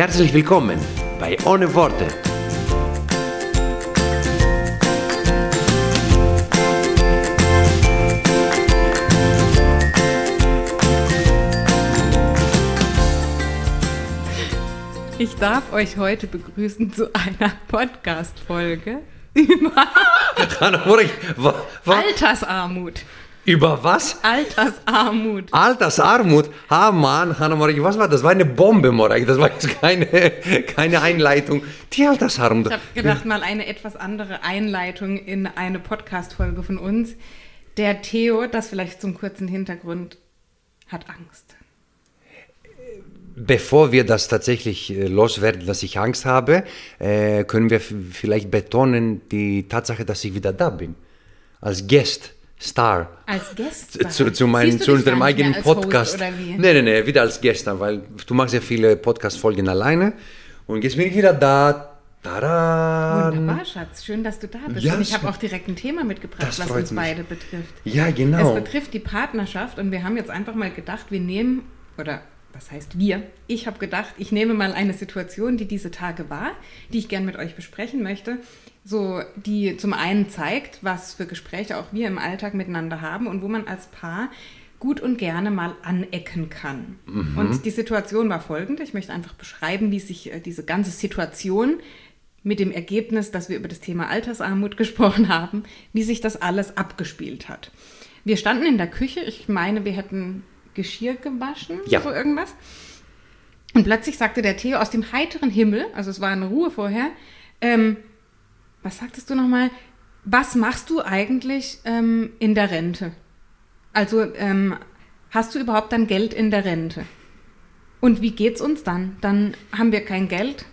Herzlich willkommen bei Ohne Worte. Ich darf euch heute begrüßen zu einer Podcast-Folge über wa- Altersarmut. Über was? Altersarmut. Altersarmut. Ah Mann, Hanna Morik, was war das? Das war eine Bombe, Morik. Das war jetzt keine, keine Einleitung. Die Altersarmut. Ich habe gedacht, mal eine etwas andere Einleitung in eine Podcast-Folge von uns. Der Theo, das vielleicht zum kurzen Hintergrund, hat Angst. Bevor wir das tatsächlich äh, loswerden, dass ich Angst habe, äh, können wir vielleicht betonen die Tatsache, dass ich wieder da bin. Als Guest, Star. Als Gast. Zu, zu, du zu unserem eigenen Podcast. Host, oder wie? Nee, nee, nee, wieder als Gäste, weil du machst ja viele Podcast-Folgen alleine. Und jetzt bin ich wieder da. Tada! Wunderbar, Schatz. Schön, dass du da bist. Ja, und ich habe auch direkt ein Thema mitgebracht, was uns mich. beide betrifft. Ja, genau. Es betrifft die Partnerschaft und wir haben jetzt einfach mal gedacht, wir nehmen, oder was heißt wir? Ich habe gedacht, ich nehme mal eine Situation, die diese Tage war, die ich gern mit euch besprechen möchte, so die zum einen zeigt, was für Gespräche auch wir im Alltag miteinander haben und wo man als Paar gut und gerne mal anecken kann. Und die Situation war folgende, ich möchte einfach beschreiben, wie sich äh, diese ganze Situation mit dem Ergebnis, dass wir über das Thema Altersarmut gesprochen haben, wie sich das alles abgespielt hat. Wir standen in der Küche, ich meine, wir hätten Geschirr gewaschen, Ja. so irgendwas. Und plötzlich sagte der Theo aus dem heiteren Himmel, also es war eine Ruhe vorher, ähm, was sagtest du nochmal? Was machst du eigentlich ähm, in der Rente? Also ähm, hast du überhaupt dann Geld in der Rente? Und wie geht's uns dann? Dann haben wir kein Geld.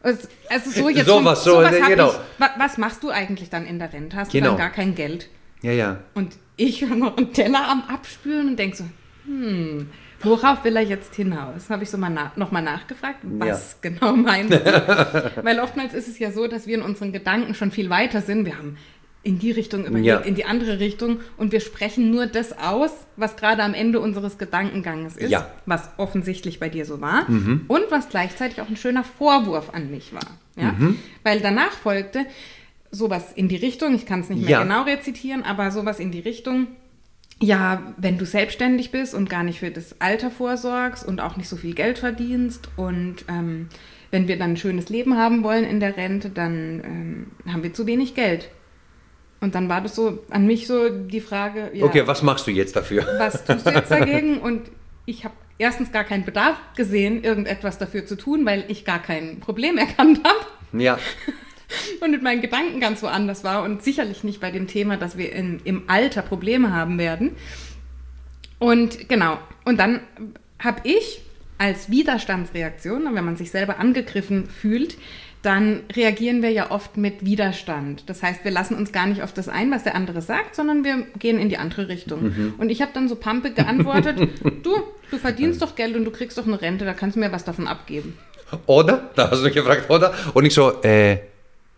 Also so jetzt Sowas, so, sowas ne, hab genau. ich, wa- was machst du eigentlich dann in der Rente? Hast du Genau. dann gar kein Geld? ja, ja. Und ich höre noch einen Teller am Abspülen und denke so, hm, worauf will er jetzt hinaus? Habe ich so mal na nochmal nachgefragt, was genau meinst du? Weil oftmals ist es ja so, dass wir in unseren Gedanken schon viel weiter sind. Wir haben in die Richtung überlegt, Ja. in die andere Richtung und wir sprechen nur das aus, was gerade am Ende unseres Gedankenganges ist, Ja. was offensichtlich bei dir so war und was gleichzeitig auch ein schöner Vorwurf an mich war. Ja? Weil danach folgte sowas in die Richtung, ich kann es nicht mehr Ja. genau rezitieren, aber sowas in die Richtung, ja, wenn du selbstständig bist und gar nicht für das Alter vorsorgst und auch nicht so viel Geld verdienst und ähm, wenn wir dann ein schönes Leben haben wollen in der Rente, dann ähm, haben wir zu wenig Geld. Und dann war das so an mich so die Frage, ja, Okay, was machst du jetzt dafür? was tust du jetzt dagegen? Und ich habe erstens gar keinen Bedarf gesehen, irgendetwas dafür zu tun, weil ich gar kein Problem erkannt habe Ja, und mit meinen Gedanken ganz woanders war und sicherlich nicht bei dem Thema, dass wir in, im Alter Probleme haben werden. Und genau, und dann habe ich als Widerstandsreaktion, wenn man sich selber angegriffen fühlt, dann reagieren wir ja oft mit Widerstand. Das heißt, wir lassen uns gar nicht auf das ein, was der andere sagt, sondern wir gehen in die andere Richtung. Und ich habe dann so pampe geantwortet, du, du verdienst doch Geld und du kriegst doch eine Rente, da kannst du mir was davon abgeben. oder? Da hast du mich gefragt, oder? Und ich so, äh,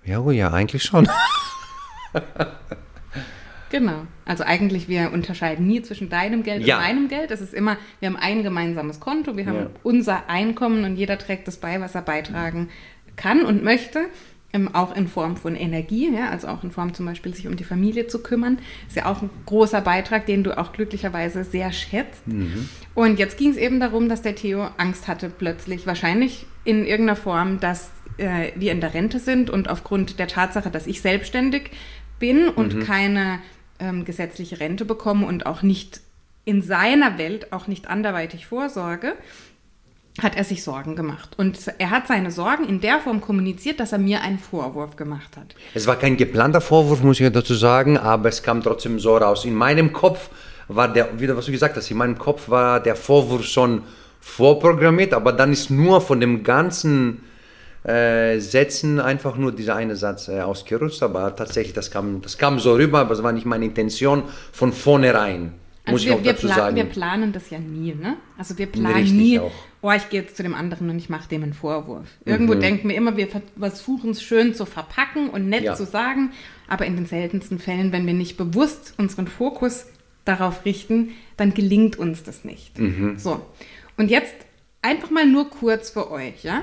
ja, oh ja, eigentlich schon. Genau. Also eigentlich, wir unterscheiden nie zwischen deinem Geld Ja. und meinem Geld. Es ist immer, wir haben ein gemeinsames Konto, wir haben Ja. unser Einkommen und jeder trägt das bei, was er beitragen kann und möchte. Ähm, auch in Form von Energie, ja, also auch in Form zum Beispiel sich um die Familie zu kümmern. Ist ja auch ein großer Beitrag, den du auch glücklicherweise sehr schätzt. Und jetzt ging es eben darum, dass der Theo Angst hatte plötzlich, wahrscheinlich in irgendeiner Form, dass äh, wir in der Rente sind und aufgrund der Tatsache, dass ich selbstständig bin und keine ähm, gesetzliche Rente bekomme und auch nicht in seiner Welt auch nicht anderweitig vorsorge, hat er sich Sorgen gemacht. Und er hat seine Sorgen in der Form kommuniziert, dass er mir einen Vorwurf gemacht hat. Es war kein geplanter Vorwurf, muss ich dazu sagen, aber es kam trotzdem so raus. In meinem Kopf war der, wieder was du gesagt hast, in meinem Kopf war der Vorwurf schon vorprogrammiert, aber dann ist nur von dem ganzen äh, Sätzen einfach nur dieser eine Satz äh, ausgerutscht, aber tatsächlich, das kam, das kam so rüber, aber es war nicht meine Intention von vornherein. Also muss wir, ich auch wir, sagen. wir planen das ja nie, ne? Also wir planen Richtig nie, auch. oh, ich gehe jetzt zu dem anderen und ich mache dem einen Vorwurf. Irgendwo Mhm. denken wir immer, wir ver- versuchen es schön zu verpacken und nett Ja. zu sagen, aber in den seltensten Fällen, wenn wir nicht bewusst unseren Fokus darauf richten, dann gelingt uns das nicht. Mhm. So, und jetzt einfach mal nur kurz für euch, ja?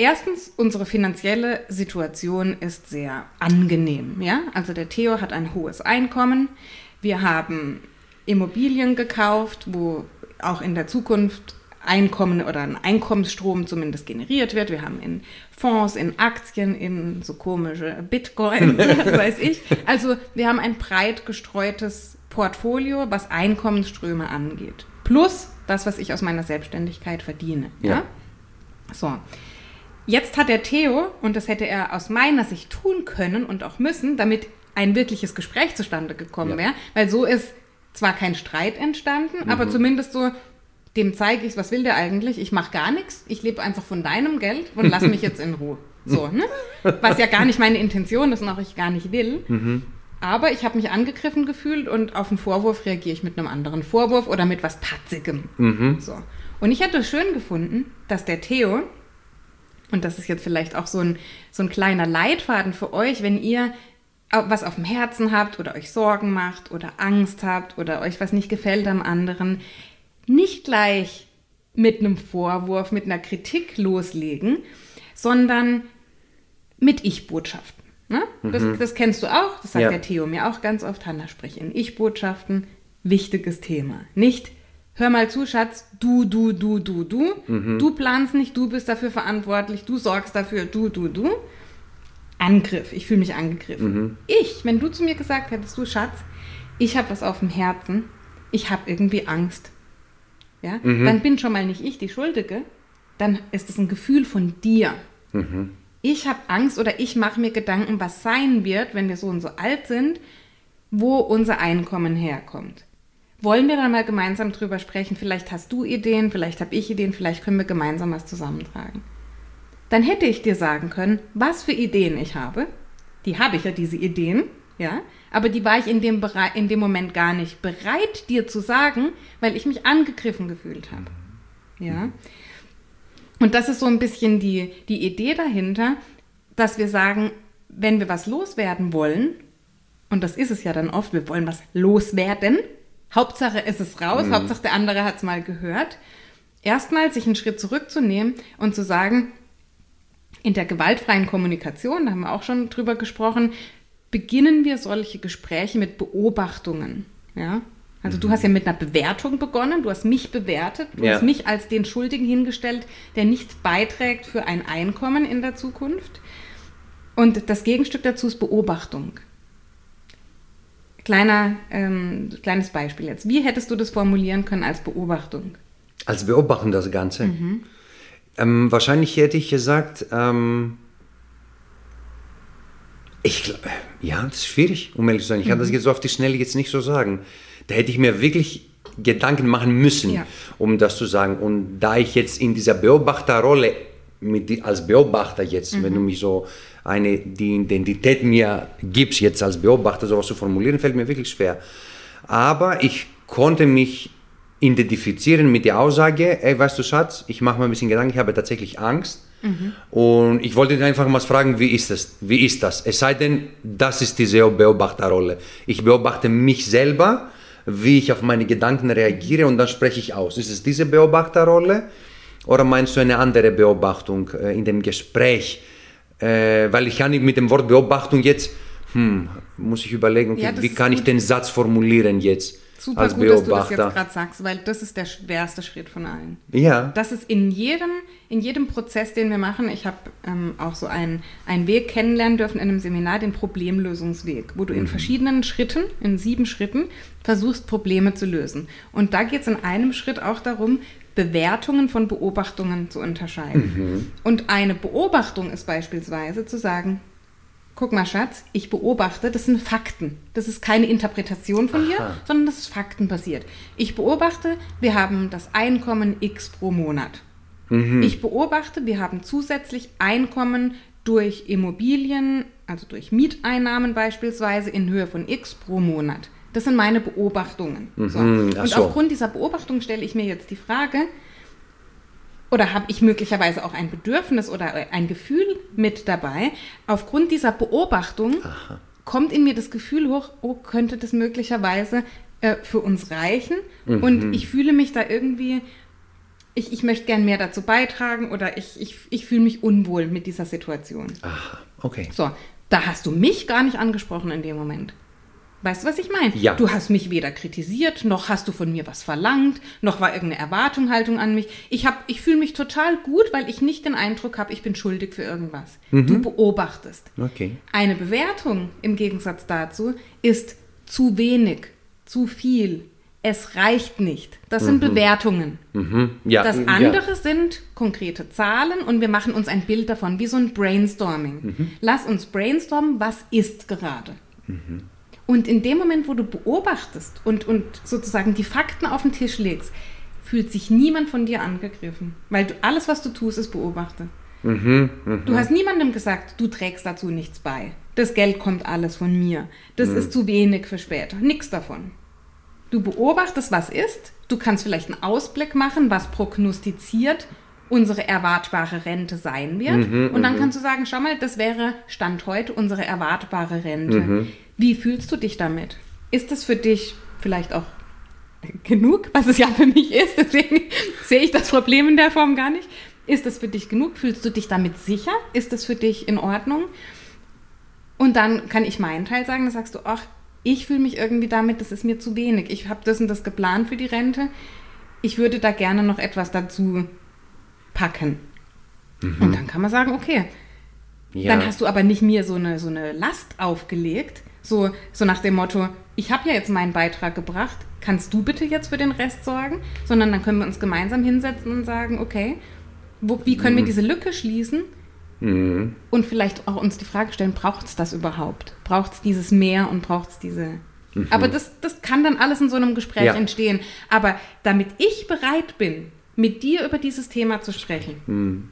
Erstens, unsere finanzielle Situation ist sehr angenehm. Ja? Also der Theo hat ein hohes Einkommen. Wir haben Immobilien gekauft, wo auch in der Zukunft Einkommen oder ein Einkommensstrom zumindest generiert wird. Wir haben in Fonds, in Aktien, in so komische Bitcoin, weiß ich. Also wir haben ein breit gestreutes Portfolio, was Einkommensströme angeht. Plus das, was ich aus meiner Selbstständigkeit verdiene. Ja. ja? So. Jetzt hat der Theo, und das hätte er aus meiner Sicht tun können und auch müssen, damit ein wirkliches Gespräch zustande gekommen Ja. wäre, weil so ist zwar kein Streit entstanden, Mhm. aber zumindest so, dem zeige ich, was will der eigentlich? Ich mache gar nichts, ich lebe einfach von deinem Geld und lass mich jetzt in Ruhe. So, ne? Was ja gar nicht meine Intention ist und auch ich gar nicht will. Mhm. Aber ich habe mich angegriffen gefühlt und auf einen Vorwurf reagiere ich mit einem anderen Vorwurf oder mit was Patzigem. Mhm. So. Und ich hätte es schön gefunden, dass der Theo, und das ist jetzt vielleicht auch so ein, so ein kleiner Leitfaden für euch, wenn ihr was auf dem Herzen habt oder euch Sorgen macht oder Angst habt oder euch was nicht gefällt am anderen, nicht gleich mit einem Vorwurf, mit einer Kritik loslegen, sondern mit Ich-Botschaften. Ne? Das, das kennst du auch, das sagt Ja. der Theo mir auch ganz oft. Hanna, sprich in Ich-Botschaften, wichtiges Thema. Nicht, hör mal zu, Schatz, du, du, du, du, du. Du planst nicht, du bist dafür verantwortlich, du sorgst dafür, du, du, du. Angriff, ich fühle mich angegriffen. Ich, wenn du zu mir gesagt hättest, du Schatz, ich habe was auf dem Herzen, ich habe irgendwie Angst, ja, dann bin schon mal nicht ich die Schuldige, dann ist es ein Gefühl von dir. Ich habe Angst oder ich mache mir Gedanken, was sein wird, wenn wir so und so alt sind, wo unser Einkommen herkommt. Wollen wir dann mal gemeinsam drüber sprechen? Vielleicht hast du Ideen, vielleicht habe ich Ideen, vielleicht können wir gemeinsam was zusammentragen. Dann hätte ich dir sagen können, was für Ideen ich habe. Die habe ich ja, diese Ideen, ja. Aber die war ich in dem, Bere in dem Moment gar nicht bereit, dir zu sagen, weil ich mich angegriffen gefühlt habe. Ja. Und das ist so ein bisschen die, die Idee dahinter, dass wir sagen, wenn wir was loswerden wollen, und das ist es ja dann oft, wir wollen was loswerden, Hauptsache es ist raus, Hauptsache der andere hat es mal gehört, erstmal sich einen Schritt zurückzunehmen und zu sagen, in der gewaltfreien Kommunikation, da haben wir auch schon drüber gesprochen, beginnen wir solche Gespräche mit Beobachtungen. Ja? Also du hast ja mit einer Bewertung begonnen, du hast mich bewertet, du Ja. hast mich als den Schuldigen hingestellt, der nicht beiträgt für ein Einkommen in der Zukunft. Und das Gegenstück dazu ist Beobachtung. Kleiner, ähm, kleines Beispiel jetzt. Wie hättest du das formulieren können als Beobachtung? Als Beobachten das Ganze. Ähm, wahrscheinlich hätte ich gesagt, ähm, ich ja, das ist schwierig, um ehrlich zu sein. Ich kann das jetzt so auf die Schnelle jetzt nicht so sagen. Da hätte ich mir wirklich Gedanken machen müssen, Ja. um das zu sagen. Und da ich jetzt in dieser Beobachterrolle mit als Beobachter jetzt, wenn du mich so eine die Identität mir gibst jetzt als Beobachter sowas zu formulieren, fällt mir wirklich schwer. Aber ich konnte mich identifizieren mit der Aussage, ey, weißt du, Schatz, ich mache mir ein bisschen Gedanken, ich habe tatsächlich Angst. Und ich wollte dich einfach mal fragen, wie ist das? Wie ist das? Es sei denn, das ist diese Beobachterrolle. Ich beobachte mich selber, wie ich auf meine Gedanken reagiere und dann spreche ich aus. Ist es diese Beobachterrolle oder meinst du eine andere Beobachtung äh, in dem Gespräch? Äh, weil ich kann nicht mit dem Wort Beobachtung jetzt, hm, muss ich überlegen, okay, Ja, wie kann ich den Satz formulieren jetzt Super als gut, dass du das jetzt Beobachter? gerade sagst, weil das ist der schwerste Schritt von allen. ja, Das ist in jedem, in jedem Prozess, den wir machen. Ich habe ähm, auch so einen, einen Weg kennenlernen dürfen in einem Seminar, den Problemlösungsweg, wo du in verschiedenen Schritten, in sieben Schritten, versuchst, Probleme zu lösen. Und da geht es in einem Schritt auch darum, Bewertungen von Beobachtungen zu unterscheiden. Und eine Beobachtung ist beispielsweise zu sagen, guck mal, Schatz, ich beobachte, das sind Fakten. Das ist keine Interpretation von dir, Aha. sondern das ist faktenbasiert. Ich beobachte, wir haben das Einkommen X pro Monat. Ich beobachte, wir haben zusätzlich Einkommen durch Immobilien, also durch Mieteinnahmen beispielsweise in Höhe von X pro Monat. Das sind meine Beobachtungen. So. Mhm, ach Und so. aufgrund dieser Beobachtung stelle ich mir jetzt die Frage, oder habe ich möglicherweise auch ein Bedürfnis oder ein Gefühl mit dabei? Aufgrund dieser Beobachtung kommt in mir das Gefühl hoch, oh, könnte das möglicherweise äh, für uns reichen? Mhm. Und ich fühle mich da irgendwie, ich, ich möchte gern mehr dazu beitragen oder ich, ich, ich fühle mich unwohl mit dieser Situation. Aha, okay. So, da hast du mich gar nicht angesprochen in dem Moment. Weißt du, was ich meine? Ja. Du hast mich weder kritisiert, noch hast du von mir was verlangt, noch war irgendeine Erwartungshaltung an mich. Ich, hab- ich fühle mich total gut, weil ich nicht den Eindruck habe, ich bin schuldig für irgendwas. Mhm. Du beobachtest. Okay. Eine Bewertung im Gegensatz dazu ist zu wenig, zu viel. Es reicht nicht. Das sind Bewertungen. Mhm. Ja, Das ja. andere sind konkrete Zahlen und wir machen uns ein Bild davon, wie so ein Brainstorming. Mhm. Lass uns brainstormen, was ist gerade. Und in dem Moment, wo du beobachtest und, und sozusagen die Fakten auf den Tisch legst, fühlt sich niemand von dir angegriffen. Weil du, alles, was du tust, ist beobachte. Mhm, Du hast niemandem gesagt, du trägst dazu nichts bei. Das Geld kommt alles von mir. Das ist zu wenig für später. Nix davon. Du beobachtest, was ist. Du kannst vielleicht einen Ausblick machen, was prognostiziert unsere erwartbare Rente sein wird. und dann kannst du sagen, schau mal, das wäre Stand heute unsere erwartbare Rente. Wie fühlst du dich damit? Ist das für dich vielleicht auch genug, was es ja für mich ist? Deswegen sehe ich das Problem in der Form gar nicht. Ist das für dich genug? Fühlst du dich damit sicher? Ist das für dich in Ordnung? Und dann kann ich meinen Teil sagen, dann sagst du, ach, ich fühle mich irgendwie damit, das ist mir zu wenig. Ich habe das und das geplant für die Rente. Ich würde da gerne noch etwas dazu packen. Und dann kann man sagen, okay, ja. dann hast du aber nicht mir so eine, so eine Last aufgelegt, so, so nach dem Motto, ich habe ja jetzt meinen Beitrag gebracht, kannst du bitte jetzt für den Rest sorgen? Sondern dann können wir uns gemeinsam hinsetzen und sagen, okay, wo, wie können wir diese Lücke schließen? Mhm. Und vielleicht auch uns die Frage stellen, braucht es das überhaupt? Braucht es dieses Mehr und braucht es diese... Aber das, das kann dann alles in so einem Gespräch Ja. entstehen. Aber damit ich bereit bin, mit dir über dieses Thema zu sprechen,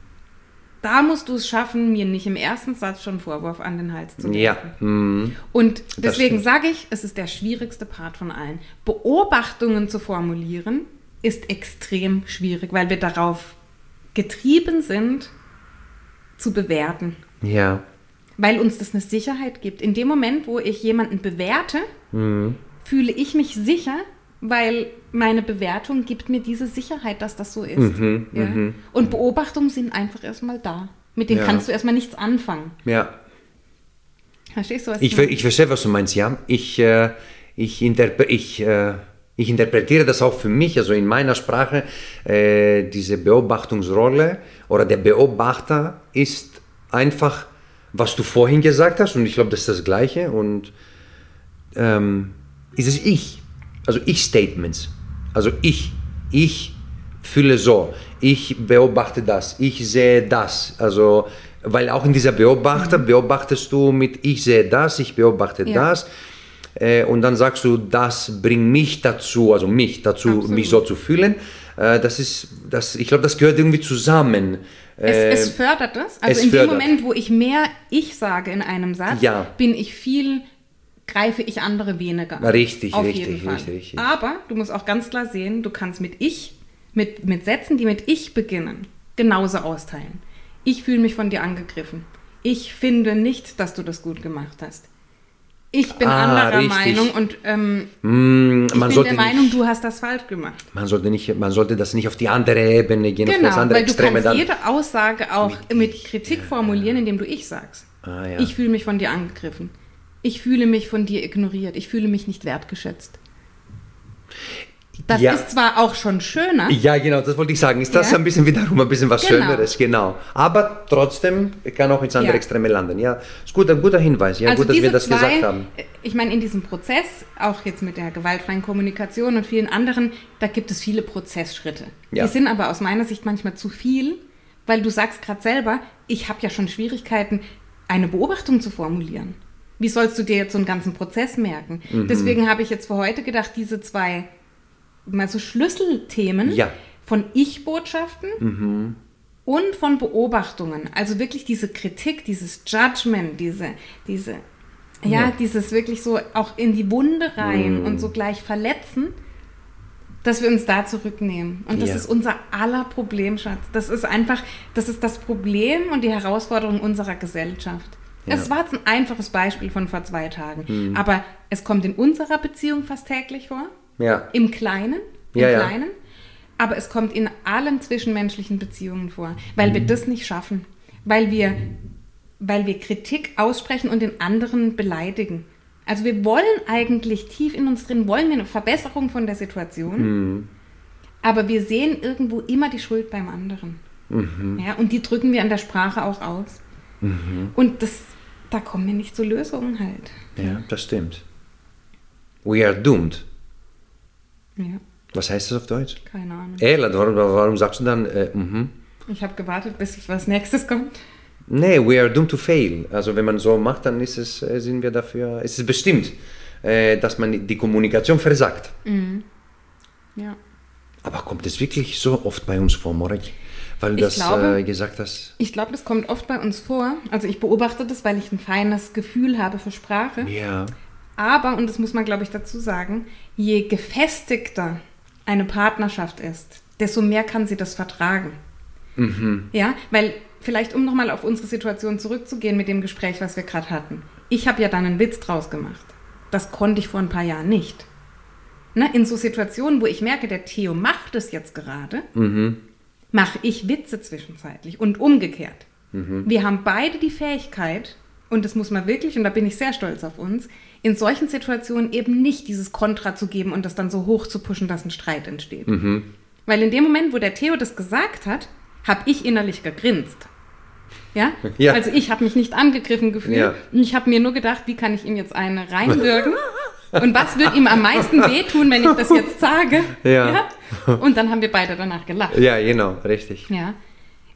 da musst du es schaffen, mir nicht im ersten Satz schon Vorwurf an den Hals zu Ja. werfen. Mhm. Und deswegen sage ich, es ist der schwierigste Part von allen. Beobachtungen zu formulieren ist extrem schwierig, weil wir darauf getrieben sind, zu bewerten. Ja. Weil uns das eine Sicherheit gibt. In dem Moment, wo ich jemanden bewerte, fühle ich mich sicher, weil meine Bewertung gibt mir diese Sicherheit, dass das so ist. ja? Und Beobachtungen sind einfach erstmal da. Mit denen Ja. kannst du erstmal nichts anfangen. Ja. Verstehst du, was Ich, ver- ich verstehe, was du meinst, ja. Ich, äh, ich, interpre ich, äh, ich interpretiere das auch für mich, also in meiner Sprache, äh, diese Beobachtungsrolle oder der Beobachter ist einfach, was du vorhin gesagt hast, und ich glaube, das ist das Gleiche, und ähm, ist es ich, also Ich-Statements, also ich, ich fühle so, ich beobachte das, ich sehe das, also weil auch in dieser Beobachter beobachtest du mit ich sehe das, ich beobachte Mhm. Ja. das äh, und dann sagst du, das bringt mich dazu, also mich dazu, Absolut. mich so zu fühlen. Äh, das ist, das, ich glaube, das gehört irgendwie zusammen. Es, Äh, es fördert das. Also in fördert. dem Moment, wo ich mehr ich sage in einem Satz, Ja. bin ich viel, greife ich andere weniger an. Richtig, Auf richtig, jeden Fall. richtig, richtig. Aber du musst auch ganz klar sehen, du kannst mit ich, mit, mit Sätzen, die mit ich beginnen, genauso austeilen. Ich fühle mich von dir angegriffen. Ich finde nicht, dass du das gut gemacht hast. Ich bin Ah, anderer richtig. Meinung und ähm, Mm, ich man, bin der Meinung, nicht, du hast das falsch gemacht. man, sollte nicht, man sollte das nicht auf die andere Ebene gehen, auf das Genau, andere weil du Extreme kannst dann. jede Aussage auch mit, Kritik formulieren, indem du ich sagst. Ah, ja. Ich fühle mich von dir angegriffen. Ich fühle mich von dir ignoriert. Ich fühle mich nicht wertgeschätzt. Das Ja. ist zwar auch schon schöner, Ja, genau, das wollte ich sagen. Ist das Ja. ein bisschen wiederum ein bisschen was Genau. Schöneres, genau. Aber trotzdem kann auch ins andere Ja. Extreme landen. Ja, ist gut, ein guter Hinweis. Ja, also gut, dass wir das zwei, gesagt haben. ich meine, in diesem Prozess, auch jetzt mit der gewaltfreien Kommunikation und vielen anderen, da gibt es viele Prozessschritte. Ja. Die sind aber aus meiner Sicht manchmal zu viel, weil du sagst gerade selber, ich habe ja schon Schwierigkeiten, eine Beobachtung zu formulieren. Wie sollst du dir jetzt so einen ganzen Prozess merken? Mhm. Deswegen habe ich jetzt für heute gedacht, diese zwei mal so Schlüsselthemen Ja. von Ich-Botschaften und von Beobachtungen. Also wirklich diese Kritik, dieses Judgment, diese, diese, ja, Ja. dieses wirklich so auch in die Wunde rein Mm. und so gleich verletzen, dass wir uns da zurücknehmen. Und das Ja. ist unser aller Problem, Schatz. Das ist einfach, das ist das Problem und die Herausforderung unserer Gesellschaft. Ja. Es war jetzt ein einfaches Beispiel von vor zwei Tagen, Hm. aber es kommt in unserer Beziehung fast täglich vor. Ja. Im Kleinen, im Ja. Kleinen. Aber es kommt in allen zwischenmenschlichen Beziehungen vor, weil Mhm. wir das nicht schaffen, weil wir, weil wir Kritik aussprechen und den anderen beleidigen. Also wir wollen eigentlich tief in uns drin, wollen wir eine Verbesserung von der Situation, Mhm. aber wir sehen irgendwo immer die Schuld beim anderen. Mhm. Ja, und die drücken wir an der Sprache auch aus. Und das, da kommen wir nicht zu Lösungen halt. Ja, das stimmt. We are doomed. Ja, Was heißt das auf Deutsch? keine Ahnung. Ella, warum, warum sagst du dann, äh, mhm? Ich habe gewartet, bis was nächstes kommt. Nee, we are doomed to fail. Also wenn man so macht, dann ist es, äh, sind wir dafür, ist es bestimmt, äh, dass man die Kommunikation versagt. Ja. Aber kommt es wirklich so oft bei uns vor, Morek? Weil du Ich das glaube- äh, gesagt hast. Ich glaube, das kommt oft bei uns vor. Also ich beobachte das, weil ich ein feines Gefühl habe für Sprache. Ja. Aber, und das muss man, glaube ich, dazu sagen, je gefestigter eine Partnerschaft ist, desto mehr kann sie das vertragen. Ja, weil vielleicht, um nochmal auf unsere Situation zurückzugehen mit dem Gespräch, was wir gerade hatten. Ich habe ja dann einen Witz draus gemacht. Das konnte ich vor ein paar Jahren nicht. Ne, in so Situationen, wo ich merke, der Theo macht es jetzt gerade, mache ich Witze zwischenzeitlich und umgekehrt. Wir haben beide die Fähigkeit, und das muss man wirklich, und da bin ich sehr stolz auf uns, in solchen Situationen eben nicht dieses Kontra zu geben und das dann so hoch zu pushen, dass ein Streit entsteht. Weil in dem Moment, wo der Theo das gesagt hat, habe ich innerlich gegrinst. Ja? Ja. Also ich habe mich nicht angegriffen gefühlt. Ja. Und ich habe mir nur gedacht, wie kann ich ihm jetzt eine reinwirken? Und was wird ihm am meisten wehtun, wenn ich das jetzt sage? Ja. Ja? Und dann haben wir beide danach gelacht. Ja, genau, richtig. Ja.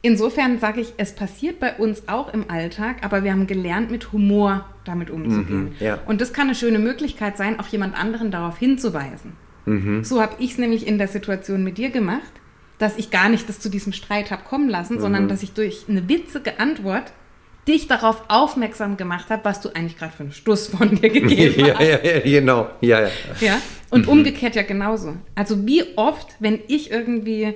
Insofern sage ich, es passiert bei uns auch im Alltag, aber wir haben gelernt, mit Humor damit umzugehen. Mhm, ja. Und das kann eine schöne Möglichkeit sein, auch jemand anderen darauf hinzuweisen. Mhm. So habe ich es nämlich in der Situation mit dir gemacht, dass ich gar nicht das zu diesem Streit habe kommen lassen, Mhm. sondern dass ich durch eine witzige Antwort dich darauf aufmerksam gemacht habe, was du eigentlich gerade für einen Stuss von dir gegeben ja, hast. ja, ja, genau. Ja, ja. Ja? Und umgekehrt ja genauso. Also wie oft, wenn ich irgendwie,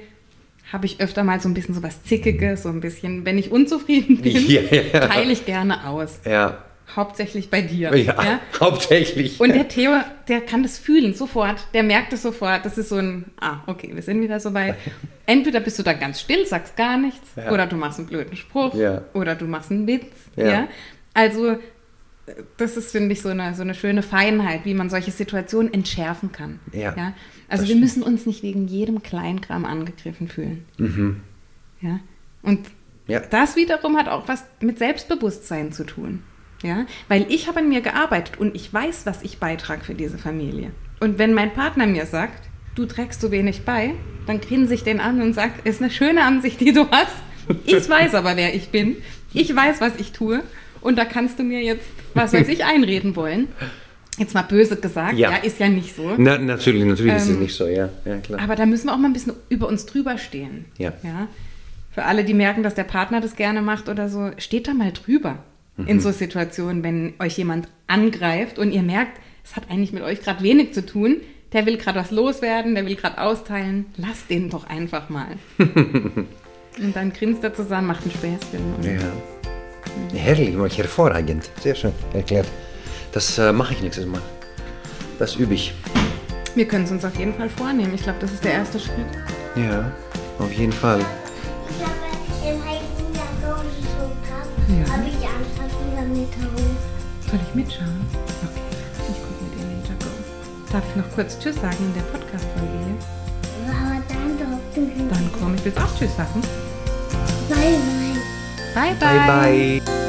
habe ich öfter mal so ein bisschen so was Zickiges, so ein bisschen, wenn ich unzufrieden bin, Ja, ja. teile ich gerne aus. Ja, Hauptsächlich bei dir. ja, hauptsächlich. Und der Theo, der kann das fühlen sofort. Der merkt es sofort. Das ist so ein, ah, okay, wir sind wieder soweit. Entweder bist du da ganz still, sagst gar nichts, Ja. oder du machst einen blöden Spruch, Ja. oder du machst einen Witz. Ja. Ja. Also, das ist, finde ich, so eine, so eine schöne Feinheit, wie man solche Situationen entschärfen kann. Ja, Also, das wir müssen uns nicht wegen jedem Kleinkram angegriffen fühlen. Ja. Und Mhm. Ja. das wiederum hat auch was mit Selbstbewusstsein zu tun. Ja, weil ich habe an mir gearbeitet und ich weiß, was ich beitrage für diese Familie. Und wenn mein Partner mir sagt, du trägst so wenig bei, dann grinse ich den an und sage, ist eine schöne Ansicht, die du hast. Ich weiß aber, wer ich bin. Ich weiß, was ich tue. Und da kannst du mir jetzt, was weiß ich, einreden wollen. Jetzt mal böse gesagt, Ja. ja, ist ja nicht so. Na, natürlich, natürlich ist es Ähm, nicht so, ja. Ja, klar. Aber da müssen wir auch mal ein bisschen über uns drüber stehen. Ja. ja? Für alle, die merken, dass der Partner das gerne macht oder so, steht da mal drüber in so Situationen, wenn euch jemand angreift und ihr merkt, es hat eigentlich mit euch gerade wenig zu tun. Der will gerade was loswerden, der will gerade austeilen. Lasst den doch einfach mal. und dann grinst er zusammen, macht ein Späßchen. Und Ja. Herrlich, mal hervorragend. Sehr schön erklärt. Das äh, mache ich nächstes Mal. Das übe ich. Wir können es uns auf jeden Fall vornehmen. Ich glaube, das ist der erste Schritt. Ja, auf jeden Fall. Ich habe im schon gehabt, Ja. habe ich damit herum. Soll ich mitschauen? Okay, ich gucke mit dem Ninja Go. Darf ich noch kurz Tschüss sagen in der Podcast-Folge hier? Aber dann doch Dann komm, ich will auch Tschüss sagen. Bye, bye. Bye-bye. Bye-bye.